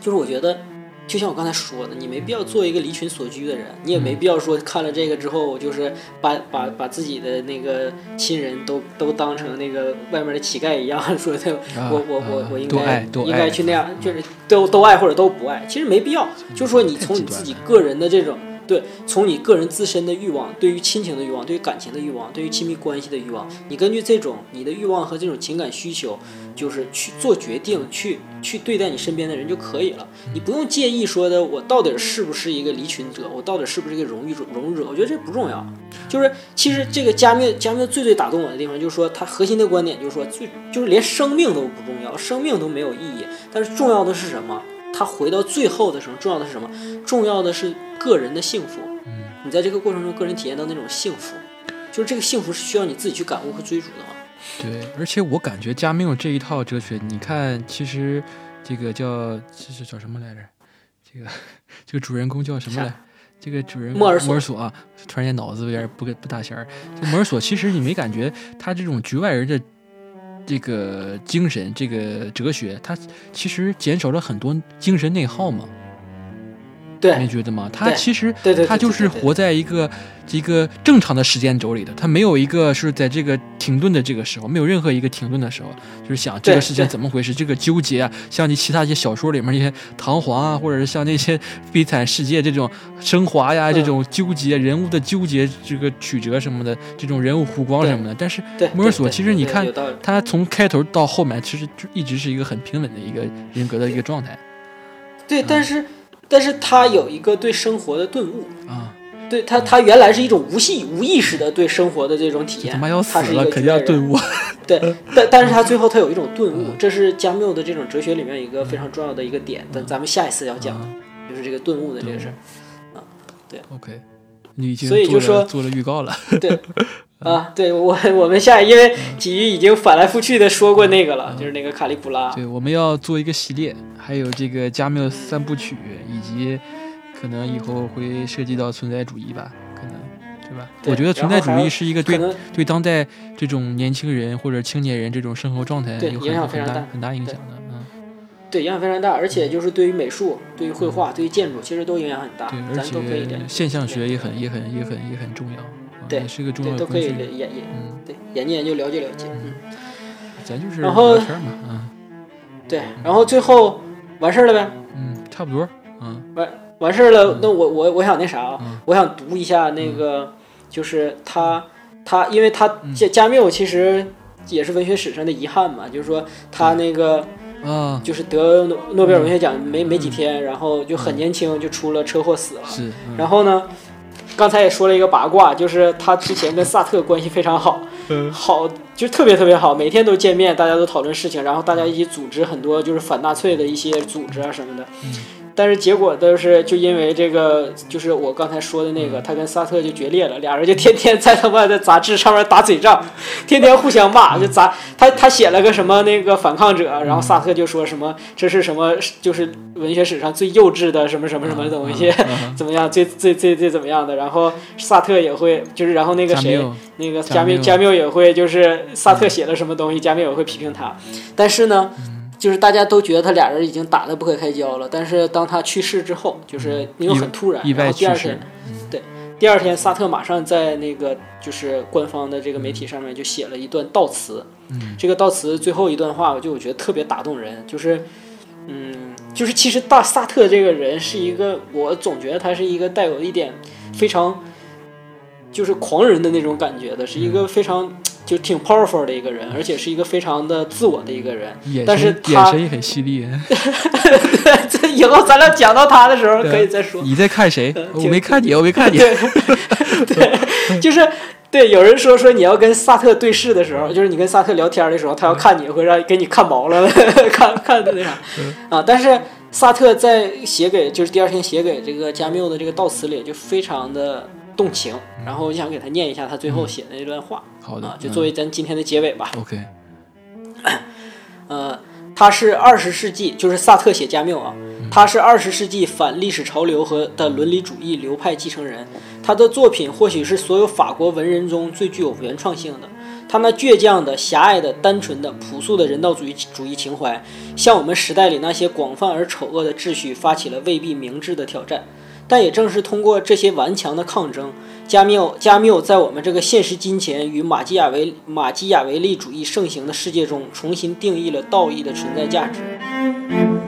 就是我觉得。就像我刚才说的，你没必要做一个离群索居的人，你也没必要说看了这个之后，就是把把把自己的那个亲人都都当成那个外面的乞丐一样，说的啊我我我啊我应该应该去那样，就是都都爱或者都不爱，其实没必要。就是说你从你自己个人的这种对，从你个人自身的欲望，对于亲情的欲望，对于感情的欲望，对于亲密关系的欲望，你根据这种你的欲望和这种情感需求，就是去做决定，去去对待你身边的人就可以了。你不用介意说的我到底是不是一个离群者，我到底是不是一个荣誉者荣誉者，我觉得这不重要。就是其实这个加缪加缪最最打动我的地方，就是说他核心的观点就是说，最就是连生命都不重要，生命都没有意义，但是重要的是什么？他回到最后的时候，重要的是什么？重要的是个人的幸福。嗯你在这个过程中，个人体验到那种幸福，就是这个幸福是需要你自己去感悟和追逐的嘛。对，而且我感觉加缪这一套哲学，你看，其实这个叫这是叫什么来着？这个这个主人公叫什么来？这个主人莫尔索莫尔索啊，突然间脑子有点不不大弦儿。这莫尔索其实你没感觉他这种局外人的这个精神、这个哲学，它其实减少了很多精神内耗嘛？没对，觉得吗？他其实他就是活在一个一个正常的时间轴里的，他没有一个是在这个停顿的这个时候，没有任何一个停顿的时候，就是想这个事情怎么回事，这个纠结啊，像你其他一些小说里面一些唐璜啊，或者是像那些悲惨世界这种升华呀，嗯这种纠结人物的纠结，这个曲折什么的，这种人物弧光什么的，但是对，莫尔索其实你看他从开头到后面，其实就一直是一个很平稳的一个人格的一个状态。对，但是但是他有一个对生活的顿悟，啊。对他他原来是一种无系无意识的对生活的这种体验，他妈要死了，肯定要顿悟。对，但但是他最后他有一种顿悟嗯，这是加缪的这种哲学里面一个非常重要的一个点，但咱们下一次要讲就是这个顿悟的这个事儿啊。对。OK，你已经所以就说做了预告了。对，啊，对我 我们下因为体育已经反来覆去的说过那个了，就是那个卡利普拉。对，我们要做一个系列，还有这个加缪三部曲，以及可能以后会涉及到存在主义吧，可能对吧？对我觉得存在主义是一个对对当代这种年轻人或者青年人这种生活状态有影响非很常大大很大影响的。嗯，对影响非常大，而且就是对于美术、对于绘画、对于建筑，其实都影响很大对，，而且研现象学也很也很也很也很重要，啊对也是个重对都可以。研研嗯，对研究研究了解了解，嗯，咱就是然后聊天嘛，嗯。对，然后最后完事儿了呗，嗯，差不多，嗯。完事儿了，那我我我想那啥啊，嗯。我想读一下那个，就是他他，因为他嗯。加加缪其实也是文学史上的遗憾嘛，就是说他那个啊，就是得诺诺贝尔文学奖没没几天，然后就很年轻就出了车祸死了。是，嗯。然后呢，刚才也说了一个八卦，就是他之前跟萨特关系非常好，嗯好就特别特别好，每天都见面，大家都讨论事情，然后大家一起组织很多就是反纳粹的一些组织啊什么的。嗯但是结果都是就因为这个，就是我刚才说的那嗯个，他跟萨特就决裂了，俩人就天天在他妈的杂志上面打嘴仗，天天互相骂，就杂他他写了个什么那个反抗者，然后萨特就说什么这是什么就是文学史上最幼稚的什么什么什么东西，怎么样最最最最怎么样的，然后萨特也会就是然后那个谁那个加缪。加缪加缪也会就是萨特写了什么东西，加缪也会批评他，但是呢。就是大家都觉得他俩人已经打得不可开交了，但是当他去世之后，就是因为很突然，然后第二天，第二天，萨特马上在那个就是官方的这个媒体上面就写了一段悼词。嗯，这个悼词最后一段话，我就我觉得特别打动人，就是，嗯，就是其实大萨特这个人是一个，我总觉得他是一个带有一点非常就是狂人的那种感觉的，是一个非常就挺 powerful 的一个人，而且是一个非常的自我的一个人。但是他眼神也很犀利。这以后咱俩讲到他的时候可以再说。你在看谁呃？我没看你，我没看你。对 对，就是对，有人说说你要跟萨特对视的时候，就是你跟萨特聊天的时候，他要看你会让给你看毛了，看看的那啥啊。但是萨特在写给就是第二天写给这个加缪的这个悼词里就非常的动情，然后我想给他念一下他最后写的那段话好的啊，，就作为咱今天的结尾吧。嗯 OK，呃，他是二十世纪，就是萨特写加缪啊，他是二十世纪反历史潮流和的伦理主义流派继承人。他的作品或许是所有法国文人中最具有原创性的。他那倔强的、狭隘的、单纯的、朴素的人道主义主义情怀，向我们时代里那些广泛而丑恶的秩序发起了未必明智的挑战。但也正是通过这些顽强的抗争，加缪加缪在我们这个现实金钱与马基雅维马基雅维利主义盛行的世界中，重新定义了道义的存在价值。